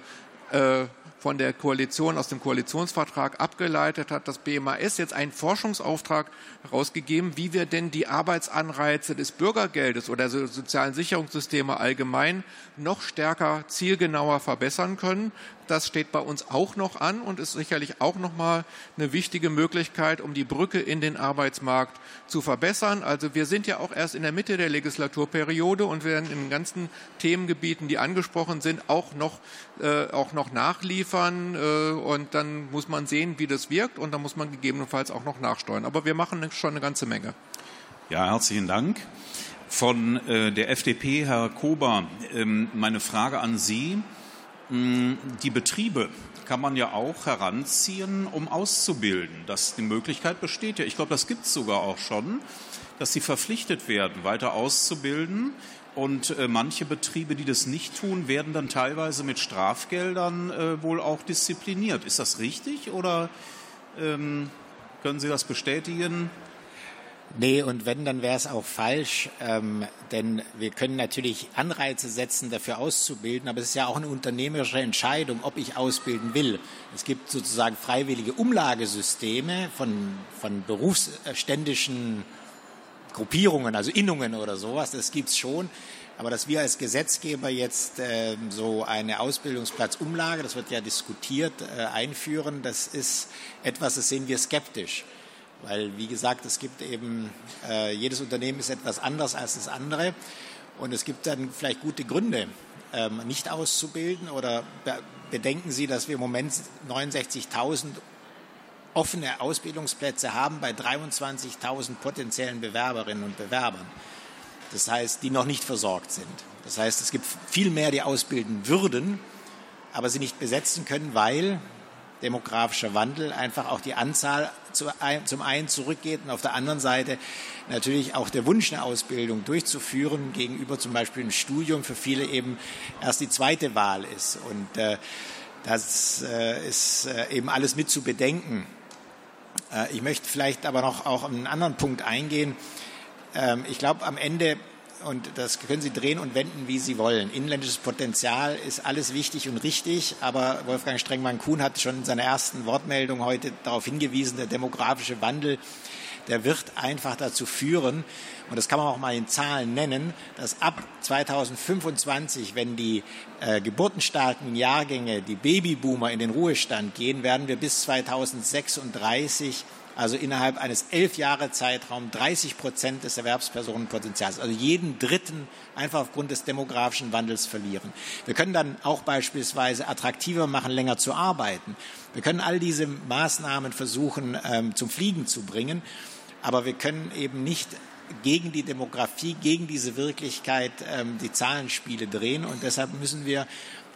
äh, von der Koalition aus dem Koalitionsvertrag abgeleitet hat das BMAS jetzt einen Forschungsauftrag herausgegeben, wie wir denn die Arbeitsanreize des Bürgergeldes oder der sozialen Sicherungssysteme allgemein noch stärker zielgenauer verbessern können. Das steht bei uns auch noch an und ist sicherlich auch noch mal eine wichtige Möglichkeit, um die Brücke in den Arbeitsmarkt zu verbessern. Also wir sind ja auch erst in der Mitte der Legislaturperiode und werden in den ganzen Themengebieten, die angesprochen sind, auch noch, äh, auch noch nachliefern. Äh, und dann muss man sehen, wie das wirkt und dann muss man gegebenenfalls auch noch nachsteuern. Aber wir machen schon eine ganze Menge. Ja, herzlichen Dank. Von äh, der FDP, Herr Kober, ähm, meine Frage an Sie. Mm, die Betriebe kann man ja auch heranziehen, um auszubilden. Das, die Möglichkeit besteht ja. Ich glaube, das gibt es sogar auch schon, dass sie verpflichtet werden, weiter auszubilden. Und äh, manche Betriebe, die das nicht tun, werden dann teilweise mit Strafgeldern äh, wohl auch diszipliniert. Ist das richtig oder ähm, können Sie das bestätigen? Nee, und wenn, dann wäre es auch falsch, ähm, denn wir können natürlich Anreize setzen, dafür auszubilden, aber es ist ja auch eine unternehmerische Entscheidung, ob ich ausbilden will. Es gibt sozusagen freiwillige Umlagesysteme von, von berufsständischen Gruppierungen, also Innungen oder sowas, das gibt's schon. Aber dass wir als Gesetzgeber jetzt äh, so eine Ausbildungsplatzumlage, das wird ja diskutiert, äh, einführen, das ist etwas, das sehen wir skeptisch. Weil, wie gesagt, es gibt eben, äh, jedes Unternehmen ist etwas anders als das andere. Und es gibt dann vielleicht gute Gründe, ähm, nicht auszubilden. Oder be bedenken Sie, dass wir im Moment 69.000 offene Ausbildungsplätze haben bei 23.000 potenziellen Bewerberinnen und Bewerbern. Das heißt, die noch nicht versorgt sind. Das heißt, es gibt viel mehr, die ausbilden würden, aber sie nicht besetzen können, weil demografischer Wandel einfach auch die Anzahl zum einen zurückgeht und auf der anderen Seite natürlich auch der Wunsch, eine Ausbildung durchzuführen, gegenüber zum Beispiel einem Studium für viele eben erst die zweite Wahl ist. Und äh, Das äh, ist äh, eben alles mit zu bedenken. Ich möchte vielleicht aber noch auch auf einen anderen Punkt eingehen. Ähm, ich glaube, am Ende und das können Sie drehen und wenden, wie Sie wollen. Inländisches Potenzial ist alles wichtig und richtig, aber Wolfgang Strengmann-Kuhn hat schon in seiner ersten Wortmeldung heute darauf hingewiesen, der demografische Wandel, der wird einfach dazu führen, und das kann man auch mal in Zahlen nennen, dass ab 2025, wenn die äh, geburtenstarken Jahrgänge, die Babyboomer in den Ruhestand gehen, werden wir bis 2036 also innerhalb eines elf Jahre Zeitraum 30 Prozent des Erwerbspersonenpotenzials, also jeden dritten einfach aufgrund des demografischen Wandels verlieren. Wir können dann auch beispielsweise attraktiver machen, länger zu arbeiten. Wir können all diese Maßnahmen versuchen ähm, zum Fliegen zu bringen, aber wir können eben nicht gegen die Demografie, gegen diese Wirklichkeit ähm, die Zahlenspiele drehen und deshalb müssen wir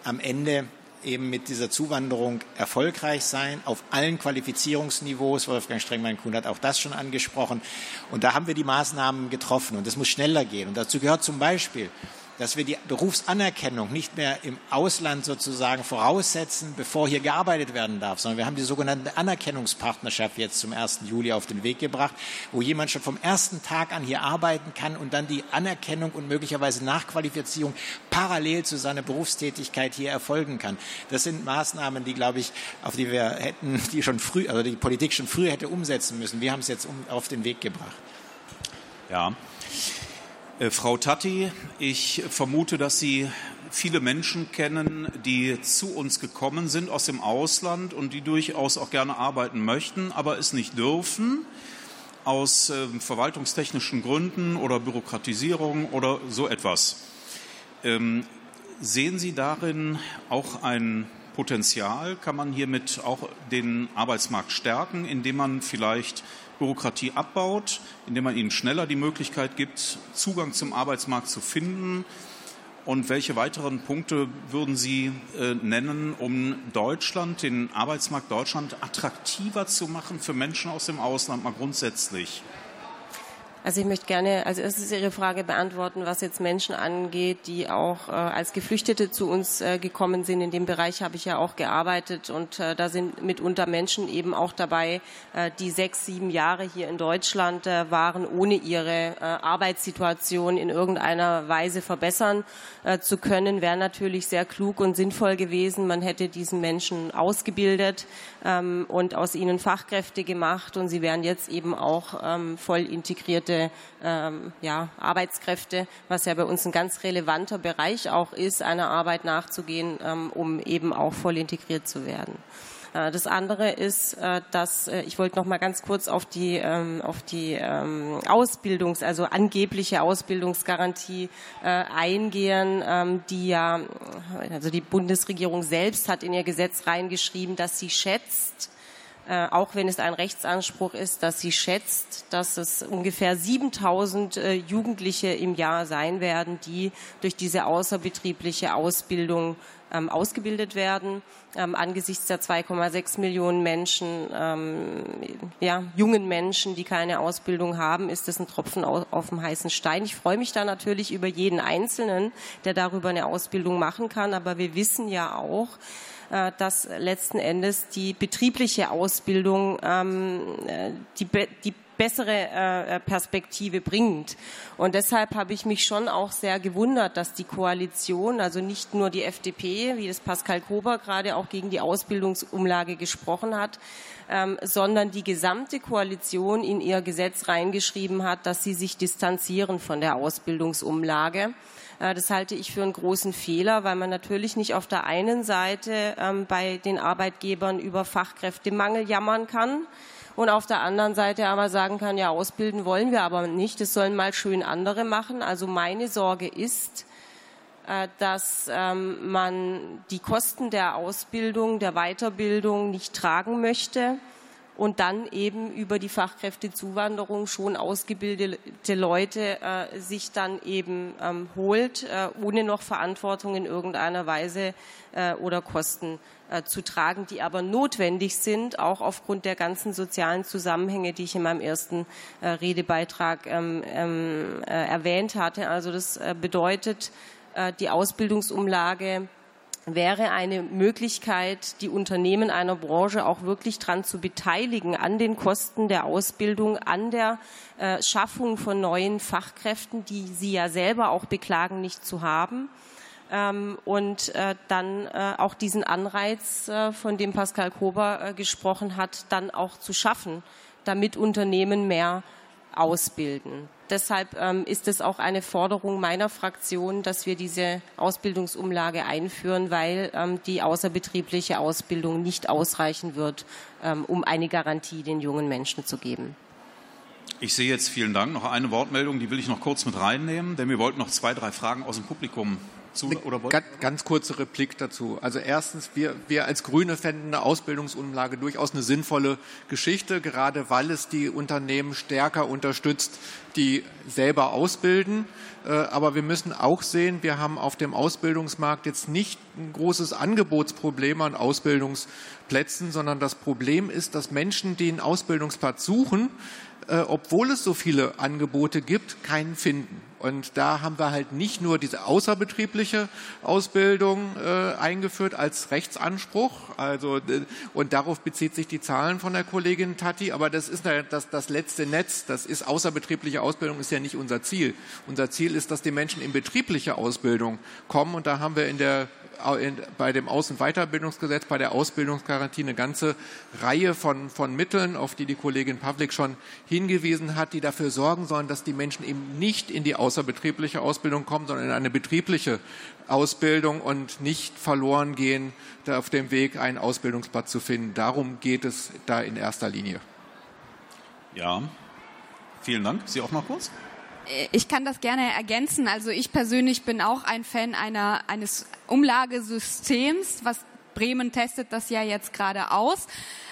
am Ende eben mit dieser Zuwanderung erfolgreich sein, auf allen Qualifizierungsniveaus. Wolfgang Strengmann-Kuhn hat auch das schon angesprochen. Und da haben wir die Maßnahmen getroffen und das muss schneller gehen. Und dazu gehört zum Beispiel, dass wir die Berufsanerkennung nicht mehr im Ausland sozusagen voraussetzen, bevor hier gearbeitet werden darf, sondern wir haben die sogenannte Anerkennungspartnerschaft jetzt zum 1. Juli auf den Weg gebracht, wo jemand schon vom ersten Tag an hier arbeiten kann und dann die Anerkennung und möglicherweise Nachqualifizierung parallel zu seiner Berufstätigkeit hier erfolgen kann. Das sind Maßnahmen, die, glaube ich, auf die wir hätten, die schon früh, also die Politik schon früher hätte umsetzen müssen. Wir haben es jetzt auf den Weg gebracht. Ja. Äh, Frau Tatti, ich vermute, dass Sie viele Menschen kennen, die zu uns gekommen sind aus dem Ausland und die durchaus auch gerne arbeiten möchten, aber es nicht dürfen aus äh, verwaltungstechnischen Gründen oder Bürokratisierung oder so etwas. Ähm, sehen Sie darin auch ein Potenzial? Kann man hiermit auch den Arbeitsmarkt stärken, indem man vielleicht Bürokratie abbaut, indem man ihnen schneller die Möglichkeit gibt, Zugang zum Arbeitsmarkt zu finden? Und welche weiteren Punkte würden Sie äh, nennen, um Deutschland, den Arbeitsmarkt Deutschland attraktiver zu machen für Menschen aus dem Ausland, mal grundsätzlich? Also ich möchte gerne als erstes Ihre Frage beantworten, was jetzt Menschen angeht, die auch äh, als Geflüchtete zu uns äh, gekommen sind. In dem Bereich habe ich ja auch gearbeitet und äh, da sind mitunter Menschen eben auch dabei, äh, die sechs, sieben Jahre hier in Deutschland äh, waren, ohne ihre äh, Arbeitssituation in irgendeiner Weise verbessern zu können. Wäre natürlich sehr klug und sinnvoll gewesen. Man hätte diesen Menschen ausgebildet ähm, und aus ihnen Fachkräfte gemacht und sie wären jetzt eben auch ähm, voll integriert ähm, ja, Arbeitskräfte, was ja bei uns ein ganz relevanter Bereich auch ist, einer Arbeit nachzugehen, ähm, um eben auch voll integriert zu werden. Äh, das andere ist, äh, dass äh, ich wollte noch mal ganz kurz auf die ähm, auf die ähm, Ausbildungs, also angebliche Ausbildungsgarantie eingehen, ähm, die ja also die Bundesregierung selbst hat in ihr Gesetz reingeschrieben, dass sie schätzt, äh, auch wenn es ein Rechtsanspruch ist, dass sie schätzt, dass es ungefähr 7000 äh, Jugendliche im Jahr sein werden, die durch diese außerbetriebliche Ausbildung ähm, ausgebildet werden. Ähm, angesichts der 2,6 Millionen Menschen, ähm, ja, jungen Menschen, die keine Ausbildung haben, ist das ein Tropfen auf, auf dem heißen Stein. Ich freue mich da natürlich über jeden Einzelnen, der darüber eine Ausbildung machen kann. Aber wir wissen ja auch, dass letzten Endes die betriebliche Ausbildung ähm, äh, die, die bessere äh, Perspektive bringt. Und deshalb habe ich mich schon auch sehr gewundert, dass die Koalition, also nicht nur die FDP, wie das Pascal Kober gerade auch gegen die Ausbildungsumlage gesprochen hat, ähm, sondern die gesamte Koalition in ihr Gesetz reingeschrieben hat, dass sie sich distanzieren von der Ausbildungsumlage. Äh, das halte ich für einen großen Fehler, weil man natürlich nicht auf der einen Seite ähm, bei den Arbeitgebern über Fachkräftemangel jammern kann und auf der anderen Seite aber sagen kann, ja, ausbilden wollen wir aber nicht, das sollen mal schön andere machen. Also meine Sorge ist, äh, dass ähm, man die Kosten der Ausbildung, der Weiterbildung nicht tragen möchte und dann eben über die Fachkräftezuwanderung schon ausgebildete Leute äh, sich dann eben ähm, holt, äh, ohne noch Verantwortung in irgendeiner Weise äh, oder Kosten äh, zu tragen, die aber notwendig sind, auch aufgrund der ganzen sozialen Zusammenhänge, die ich in meinem ersten äh, Redebeitrag ähm, ähm, äh, erwähnt hatte. Also das bedeutet, die Ausbildungsumlage wäre eine Möglichkeit, die Unternehmen einer Branche auch wirklich daran zu beteiligen, an den Kosten der Ausbildung, an der äh, Schaffung von neuen Fachkräften, die sie ja selber auch beklagen, nicht zu haben. Ähm, und äh, dann äh, auch diesen Anreiz, von dem Pascal Kober gesprochen hat, dann auch zu schaffen, damit Unternehmen mehr ausbilden. Deshalb ähm, ist es auch eine Forderung meiner Fraktion, dass wir diese Ausbildungsumlage einführen, weil ähm, die außerbetriebliche Ausbildung nicht ausreichen wird, ähm, um eine Garantie den jungen Menschen zu geben. Ich sehe jetzt vielen Dank. Noch eine Wortmeldung, die will ich noch kurz mit reinnehmen, denn wir wollten noch zwei, drei Fragen aus dem Publikum zu, oder ganz, ganz kurze Replik dazu. Also erstens, wir, wir als Grüne fänden eine Ausbildungsumlage durchaus eine sinnvolle Geschichte, gerade weil es die Unternehmen stärker unterstützt, die selber ausbilden. Äh, aber wir müssen auch sehen, wir haben auf dem Ausbildungsmarkt jetzt nicht ein großes Angebotsproblem an Ausbildungsplätzen, sondern das Problem ist, dass Menschen, die einen Ausbildungsplatz suchen, äh, obwohl es so viele Angebote gibt, keinen finden. Und da haben wir halt nicht nur diese außerbetriebliche Ausbildung äh, eingeführt als Rechtsanspruch, also und darauf bezieht sich die Zahlen von der Kollegin Tati, aber das ist das, das letzte Netz, das ist außerbetriebliche Ausbildung, ist ja nicht unser Ziel. Unser Ziel ist, dass die Menschen in betriebliche Ausbildung kommen. Und da haben wir in der bei dem Aus- und Weiterbildungsgesetz, bei der Ausbildungsgarantie eine ganze Reihe von, von Mitteln, auf die die Kollegin Pavlik schon hingewiesen hat, die dafür sorgen sollen, dass die Menschen eben nicht in die außerbetriebliche Ausbildung kommen, sondern in eine betriebliche Ausbildung und nicht verloren gehen, auf dem Weg einen Ausbildungsplatz zu finden. Darum geht es da in erster Linie. Ja, vielen Dank. Sie auch noch kurz? Ich kann das gerne ergänzen. Also ich persönlich bin auch ein Fan einer, eines Umlagesystems, was Bremen testet das ja jetzt gerade aus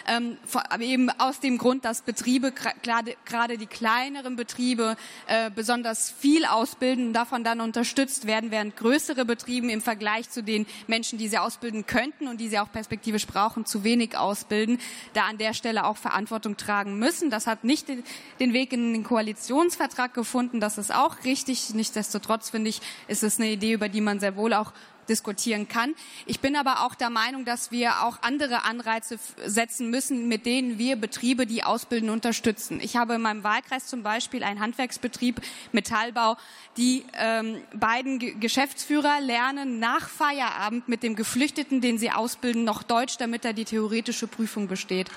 ähm, eben aus dem Grund, dass Betriebe, gerade die kleineren Betriebe, äh, besonders viel ausbilden und davon dann unterstützt werden, während größere Betriebe im Vergleich zu den Menschen, die sie ausbilden könnten und die sie auch perspektivisch brauchen, zu wenig ausbilden, da an der Stelle auch Verantwortung tragen müssen. Das hat nicht den Weg in den Koalitionsvertrag gefunden. Das ist auch richtig. Nichtsdestotrotz finde ich, ist es eine Idee, über die man sehr wohl auch diskutieren kann. Ich bin aber auch der Meinung, dass wir auch andere Anreize setzen müssen, mit denen wir Betriebe, die ausbilden, unterstützen. Ich habe in meinem Wahlkreis zum Beispiel einen Handwerksbetrieb Metallbau. Die ähm, beiden G Geschäftsführer lernen nach Feierabend mit dem Geflüchteten, den sie ausbilden, noch Deutsch, damit er die theoretische Prüfung besteht.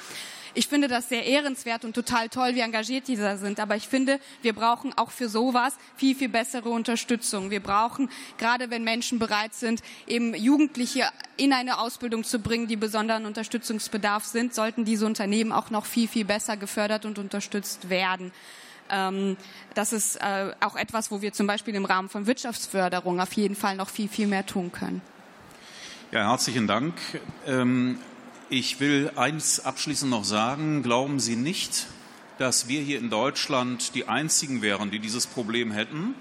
Ich finde das sehr ehrenswert und total toll, wie engagiert die sind. Aber ich finde, wir brauchen auch für sowas viel, viel bessere Unterstützung. Wir brauchen, gerade wenn Menschen bereit sind, eben Jugendliche in eine Ausbildung zu bringen, die besonderen Unterstützungsbedarf sind, sollten diese Unternehmen auch noch viel, viel besser gefördert und unterstützt werden ähm, das ist äh, auch etwas, wo wir zum Beispiel im Rahmen von Wirtschaftsförderung auf jeden Fall noch viel, viel mehr tun können. Ja, herzlichen Dank. Ähm, ich will eins abschließend noch sagen. Glauben Sie nicht, dass wir hier in Deutschland die Einzigen wären, die dieses Problem hätten.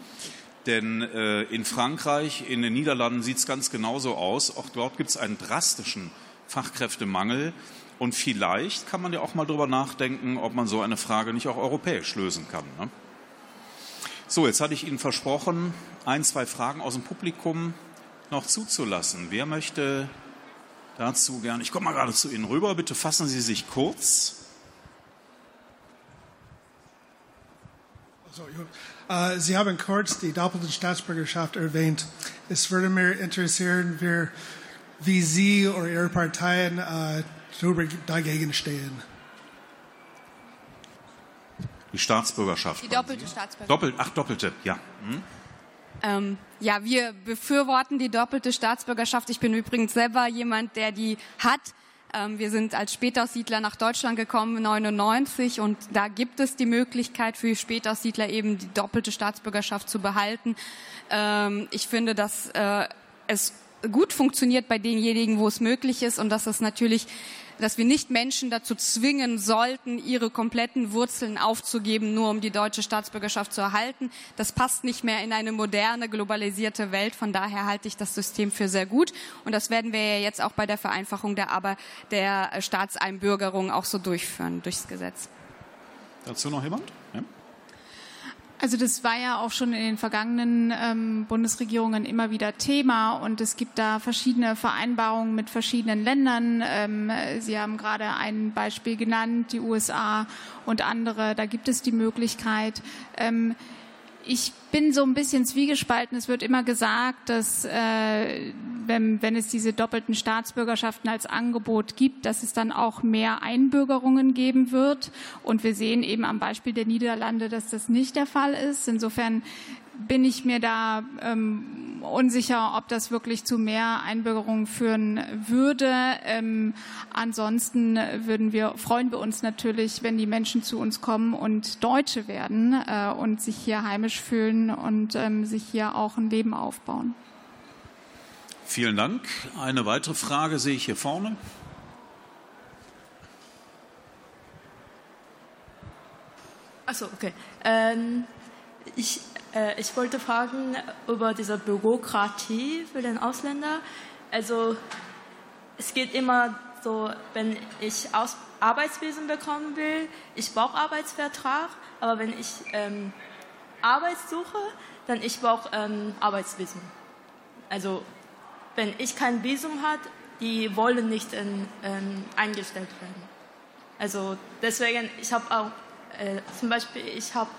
Denn äh, in Frankreich, in den Niederlanden sieht es ganz genauso aus. Auch dort gibt es einen drastischen Fachkräftemangel. Und vielleicht kann man ja auch mal darüber nachdenken, ob man so eine Frage nicht auch europäisch lösen kann. Ne? So, jetzt hatte ich Ihnen versprochen, ein, zwei Fragen aus dem Publikum noch zuzulassen. Wer möchte dazu gern. Ich komme mal gerade zu Ihnen rüber. Bitte fassen Sie sich kurz. Uh, Sie haben kurz die doppelte Staatsbürgerschaft erwähnt. Es würde mich interessieren, wie Sie oder Ihre Parteien uh, dagegen stehen. Die Staatsbürgerschaft. Die doppelte Staatsbürgerschaft. Doppelt, ach, doppelte, ja. Hm? Ähm, ja, wir befürworten die doppelte Staatsbürgerschaft. Ich bin übrigens selber jemand, der die hat. Ähm, wir sind als Spätaussiedler nach Deutschland gekommen, 99, und da gibt es die Möglichkeit für Spätaussiedler eben die doppelte Staatsbürgerschaft zu behalten. Ähm, ich finde, dass äh, es gut funktioniert bei denjenigen, wo es möglich ist und dass es natürlich dass wir nicht Menschen dazu zwingen sollten, ihre kompletten Wurzeln aufzugeben, nur um die deutsche Staatsbürgerschaft zu erhalten. Das passt nicht mehr in eine moderne, globalisierte Welt. Von daher halte ich das System für sehr gut. Und das werden wir ja jetzt auch bei der Vereinfachung der, aber der Staatseinbürgerung auch so durchführen, durchs Gesetz. Dazu noch jemand? Also das war ja auch schon in den vergangenen ähm, Bundesregierungen immer wieder Thema und es gibt da verschiedene Vereinbarungen mit verschiedenen Ländern. Ähm, Sie haben gerade ein Beispiel genannt, die USA und andere. Da gibt es die Möglichkeit. Ähm, ich bin so ein bisschen zwiegespalten. Es wird immer gesagt, dass äh, wenn, wenn es diese doppelten Staatsbürgerschaften als Angebot gibt, dass es dann auch mehr Einbürgerungen geben wird. Und wir sehen eben am Beispiel der Niederlande, dass das nicht der Fall ist. Insofern bin ich mir da ähm, unsicher, ob das wirklich zu mehr Einbürgerungen führen würde. Ähm, ansonsten würden wir, freuen wir uns natürlich, wenn die Menschen zu uns kommen und Deutsche werden äh, und sich hier heimisch fühlen und ähm, sich hier auch ein Leben aufbauen. Vielen Dank. Eine weitere Frage sehe ich hier vorne. Achso, okay. Ähm, ich ich wollte fragen über diese Bürokratie für den Ausländer. Also es geht immer so, wenn ich Aus Arbeitsvisum bekommen will, ich brauche Arbeitsvertrag, aber wenn ich ähm, Arbeit suche, dann ich brauche ähm, Arbeitsvisum. Also wenn ich kein Visum habe, die wollen nicht in, ähm, eingestellt werden. Also deswegen, ich habe auch äh, zum Beispiel, ich habe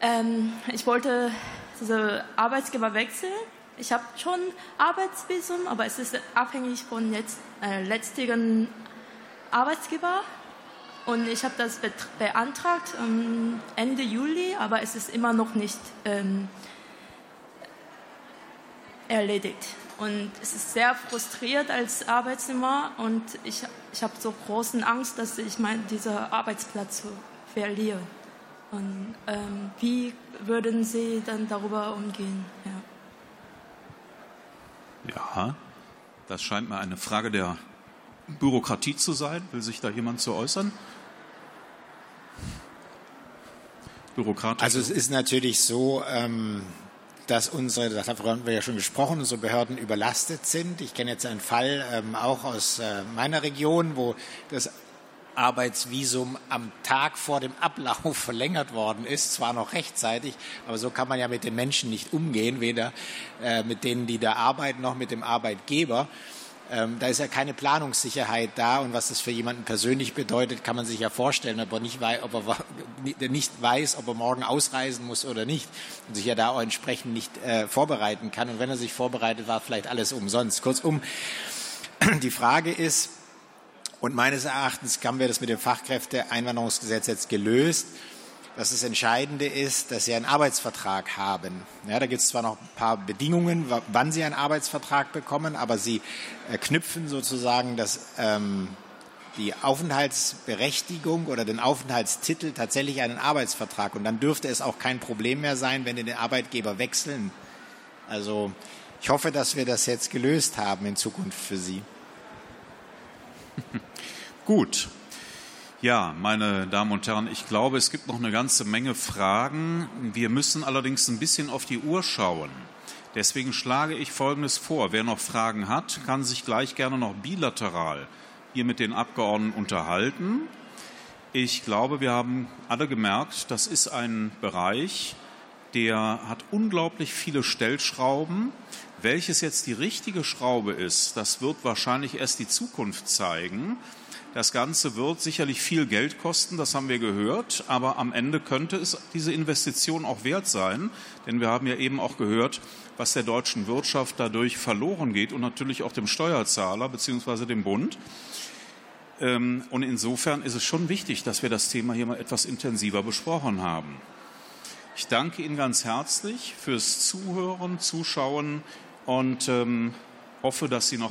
ähm, ich wollte diese Arbeitsgeber wechseln. Ich habe schon Arbeitsvisum, aber es ist abhängig von jetzt, äh, letztigen Arbeitsgeber. Und ich habe das beantragt ähm, Ende Juli, aber es ist immer noch nicht ähm, erledigt. Und es ist sehr frustriert als Arbeitnehmer und ich, ich habe so großen Angst, dass ich mein, diesen Arbeitsplatz verliere. Und ähm, wie würden Sie dann darüber umgehen? Ja. ja, das scheint mir eine Frage der Bürokratie zu sein. Will sich da jemand zu äußern? Bürokratisch. Also es ist natürlich so, ähm, dass unsere, darüber haben wir ja schon gesprochen, unsere Behörden überlastet sind. Ich kenne jetzt einen Fall ähm, auch aus äh, meiner Region, wo das Arbeitsvisum am Tag vor dem Ablauf verlängert worden ist, zwar noch rechtzeitig, aber so kann man ja mit den Menschen nicht umgehen, weder äh, mit denen, die da arbeiten, noch mit dem Arbeitgeber. Ähm, da ist ja keine Planungssicherheit da und was das für jemanden persönlich bedeutet, kann man sich ja vorstellen, ob er nicht, weiß, ob er nicht weiß, ob er morgen ausreisen muss oder nicht und sich ja da auch entsprechend nicht äh, vorbereiten kann. Und wenn er sich vorbereitet, war vielleicht alles umsonst. Kurzum, die Frage ist, und meines Erachtens haben wir das mit dem Fachkräfteeinwanderungsgesetz jetzt gelöst, dass das Entscheidende ist, dass Sie einen Arbeitsvertrag haben. Ja, da gibt es zwar noch ein paar Bedingungen, wann Sie einen Arbeitsvertrag bekommen, aber Sie äh, knüpfen sozusagen das, ähm, die Aufenthaltsberechtigung oder den Aufenthaltstitel tatsächlich an einen Arbeitsvertrag. Und dann dürfte es auch kein Problem mehr sein, wenn Sie den Arbeitgeber wechseln. Also ich hoffe, dass wir das jetzt gelöst haben in Zukunft für Sie. Gut. Ja, meine Damen und Herren, ich glaube, es gibt noch eine ganze Menge Fragen. Wir müssen allerdings ein bisschen auf die Uhr schauen. Deswegen schlage ich Folgendes vor. Wer noch Fragen hat, kann sich gleich gerne noch bilateral hier mit den Abgeordneten unterhalten. Ich glaube, wir haben alle gemerkt, das ist ein Bereich, der hat unglaublich viele Stellschrauben. Welches jetzt die richtige Schraube ist, das wird wahrscheinlich erst die Zukunft zeigen. Das Ganze wird sicherlich viel Geld kosten, das haben wir gehört, aber am Ende könnte es diese Investition auch wert sein, denn wir haben ja eben auch gehört, was der deutschen Wirtschaft dadurch verloren geht und natürlich auch dem Steuerzahler bzw. dem Bund. Ähm, und insofern ist es schon wichtig, dass wir das Thema hier mal etwas intensiver besprochen haben. Ich danke Ihnen ganz herzlich fürs Zuhören, Zuschauen und ähm, hoffe, dass Sie noch